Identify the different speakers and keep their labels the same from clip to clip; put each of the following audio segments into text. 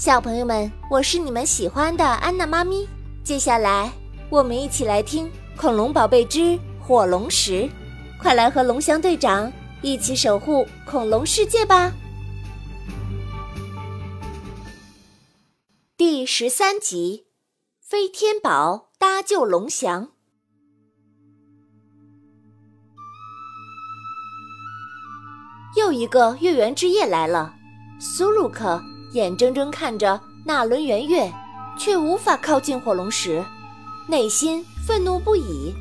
Speaker 1: 小朋友们，我是你们喜欢的安娜妈咪。接下来，我们一起来听《恐龙宝贝之火龙石》，快来和龙翔队长一起守护恐龙世界吧！第十三集，飞天宝搭救龙翔。又一个月圆之夜来了，苏鲁克眼睁睁看着那轮圆月，却无法靠近火龙石，内心愤怒不已。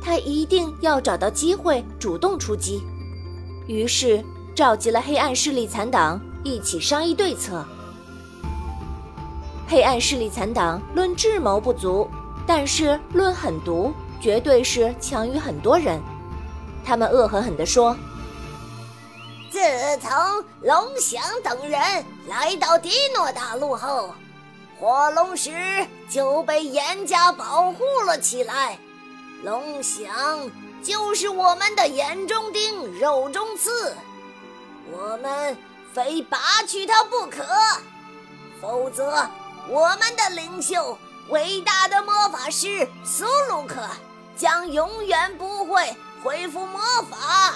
Speaker 1: 他一定要找到机会主动出击，于是召集了黑暗势力残党一起商议对策。黑暗势力残党论智谋不足，但是论狠毒，绝对是强于很多人。他们恶狠狠地说。
Speaker 2: 自从龙翔等人来到迪诺大陆后，火龙石就被严加保护了起来。龙翔就是我们的眼中钉、肉中刺，我们非拔去他不可，否则我们的领袖、伟大的魔法师苏鲁克将永远不会恢复魔法。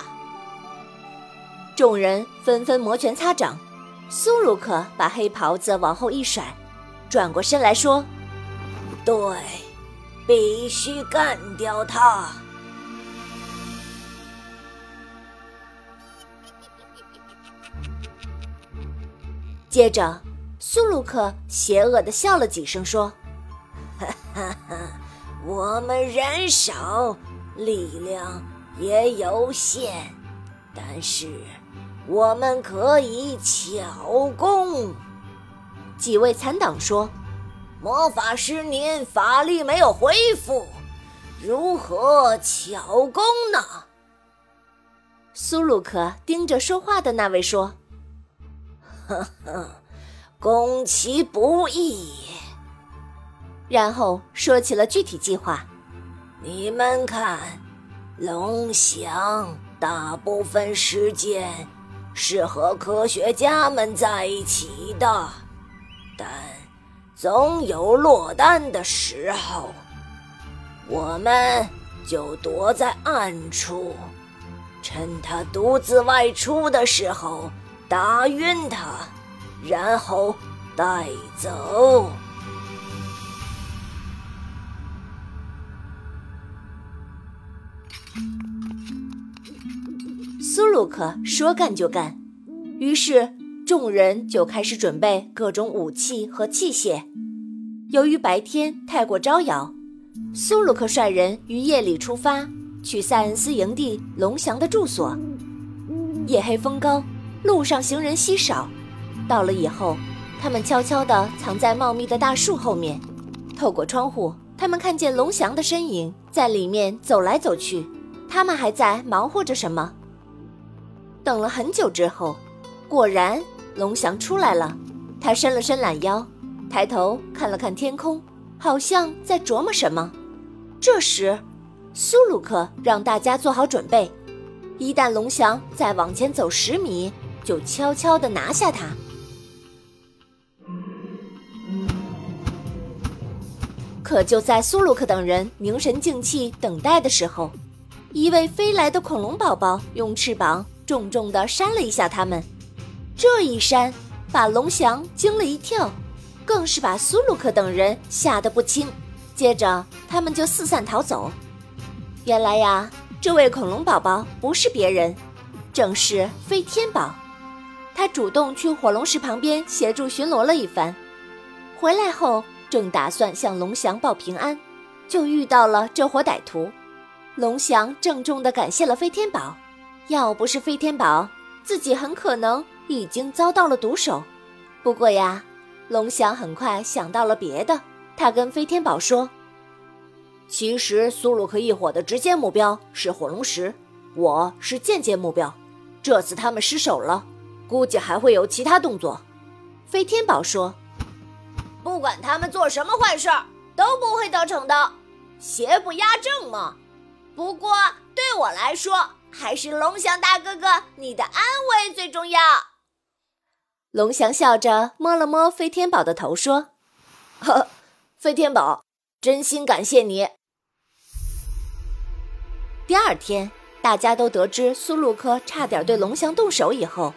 Speaker 1: 众人纷纷摩拳擦掌，苏鲁克把黑袍子往后一甩，转过身来说：“
Speaker 2: 对，必须干掉他。”
Speaker 1: 接着，苏鲁克邪恶的笑了几声，说：“
Speaker 2: 哈哈哈，我们人少，力量也有限，但是……”我们可以巧攻。
Speaker 1: 几位残党说：“
Speaker 2: 魔法师，您法力没有恢复，如何巧攻呢？”
Speaker 1: 苏鲁克盯着说话的那位说：“
Speaker 2: 呵呵，攻其不意。”
Speaker 1: 然后说起了具体计划：“
Speaker 2: 你们看，龙翔大部分时间。”是和科学家们在一起的，但总有落单的时候，我们就躲在暗处，趁他独自外出的时候打晕他，然后带走。
Speaker 1: 苏鲁克说干就干，于是众人就开始准备各种武器和器械。由于白天太过招摇，苏鲁克率人于夜里出发，去塞恩斯营地龙翔的住所。夜黑风高，路上行人稀少。到了以后，他们悄悄地藏在茂密的大树后面。透过窗户，他们看见龙翔的身影在里面走来走去。他们还在忙活着什么？等了很久之后，果然龙翔出来了。他伸了伸懒腰，抬头看了看天空，好像在琢磨什么。这时，苏鲁克让大家做好准备，一旦龙翔再往前走十米，就悄悄地拿下他。可就在苏鲁克等人凝神静气等待的时候，一位飞来的恐龙宝宝用翅膀。重重地扇了一下他们，这一扇把龙翔惊了一跳，更是把苏鲁克等人吓得不轻。接着，他们就四散逃走。原来呀，这位恐龙宝宝不是别人，正是飞天宝。他主动去火龙石旁边协助巡逻了一番，回来后正打算向龙翔报平安，就遇到了这伙歹徒。龙翔郑重地感谢了飞天宝。要不是飞天宝，自己很可能已经遭到了毒手。不过呀，龙翔很快想到了别的。他跟飞天宝说：“
Speaker 3: 其实苏鲁克一伙的直接目标是火龙石，我是间接目标。这次他们失手了，估计还会有其他动作。”
Speaker 1: 飞天宝说：“
Speaker 4: 不管他们做什么坏事，都不会得逞的，邪不压正嘛。不过对我来说，”还是龙翔大哥哥，你的安危最重要。
Speaker 1: 龙翔笑着摸了摸飞天宝的头，说：“
Speaker 3: 呵，飞天宝，真心感谢你。”
Speaker 1: 第二天，大家都得知苏鲁克差点对龙翔动手以后，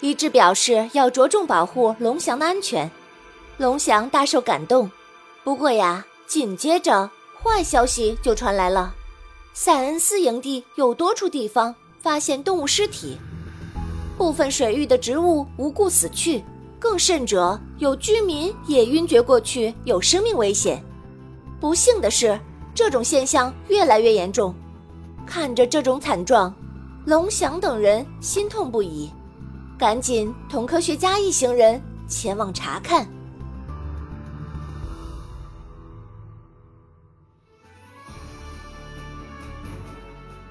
Speaker 1: 一致表示要着重保护龙翔的安全。龙翔大受感动。不过呀，紧接着坏消息就传来了：塞恩斯营地有多处地方发现动物尸体，部分水域的植物无故死去，更甚者有居民也晕厥过去，有生命危险。不幸的是，这种现象越来越严重。看着这种惨状，龙翔等人心痛不已，赶紧同科学家一行人前往查看。